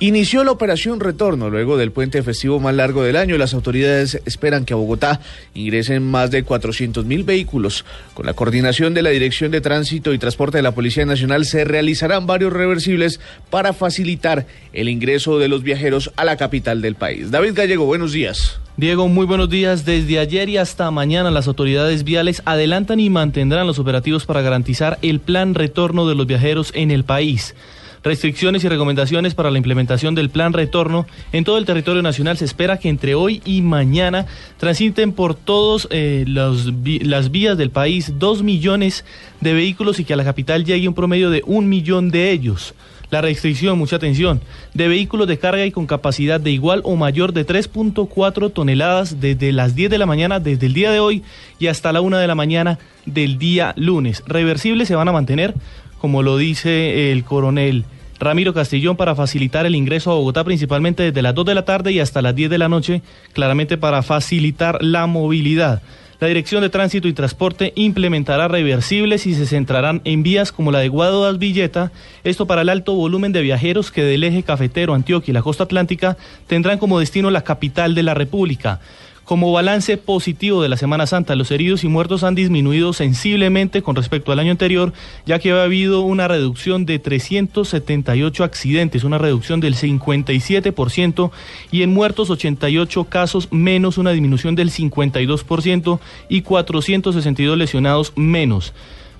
Inició la operación retorno luego del puente festivo más largo del año. Las autoridades esperan que a Bogotá ingresen más de 400 mil vehículos. Con la coordinación de la Dirección de Tránsito y Transporte de la Policía Nacional se realizarán varios reversibles para facilitar el ingreso de los viajeros a la capital del país. David Gallego, buenos días. Diego, muy buenos días. Desde ayer y hasta mañana las autoridades viales adelantan y mantendrán los operativos para garantizar el plan retorno de los viajeros en el país restricciones y recomendaciones para la implementación del plan retorno en todo el territorio nacional. Se espera que entre hoy y mañana transiten por todas eh, las vías del país dos millones de vehículos y que a la capital llegue un promedio de un millón de ellos. La restricción, mucha atención, de vehículos de carga y con capacidad de igual o mayor de 3.4 toneladas desde las 10 de la mañana, desde el día de hoy y hasta la 1 de la mañana del día lunes. Reversibles se van a mantener, como lo dice el coronel Ramiro Castillón para facilitar el ingreso a Bogotá principalmente desde las 2 de la tarde y hasta las 10 de la noche, claramente para facilitar la movilidad. La Dirección de Tránsito y Transporte implementará reversibles y se centrarán en vías como la de Guadodas Villeta, esto para el alto volumen de viajeros que del eje cafetero, Antioquia y la costa atlántica tendrán como destino la capital de la República. Como balance positivo de la Semana Santa, los heridos y muertos han disminuido sensiblemente con respecto al año anterior, ya que ha habido una reducción de 378 accidentes, una reducción del 57%, y en muertos 88 casos menos, una disminución del 52% y 462 lesionados menos.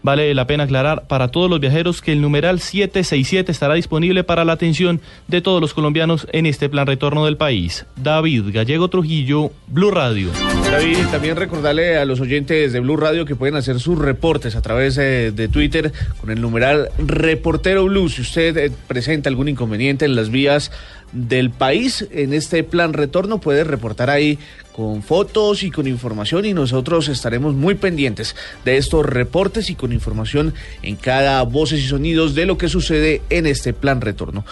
Vale la pena aclarar para todos los viajeros que el numeral 767 estará disponible para la atención de todos los colombianos en este plan retorno del país. David Gallego Trujillo, Blue Radio. David, también recordarle a los oyentes de Blue Radio que pueden hacer sus reportes a través eh, de Twitter con el numeral Reportero Blue. Si usted eh, presenta algún inconveniente en las vías del país en este plan retorno. Puede reportar ahí con fotos y con información y nosotros estaremos muy pendientes de estos reportes y con información en cada voces y sonidos de lo que sucede en este plan retorno.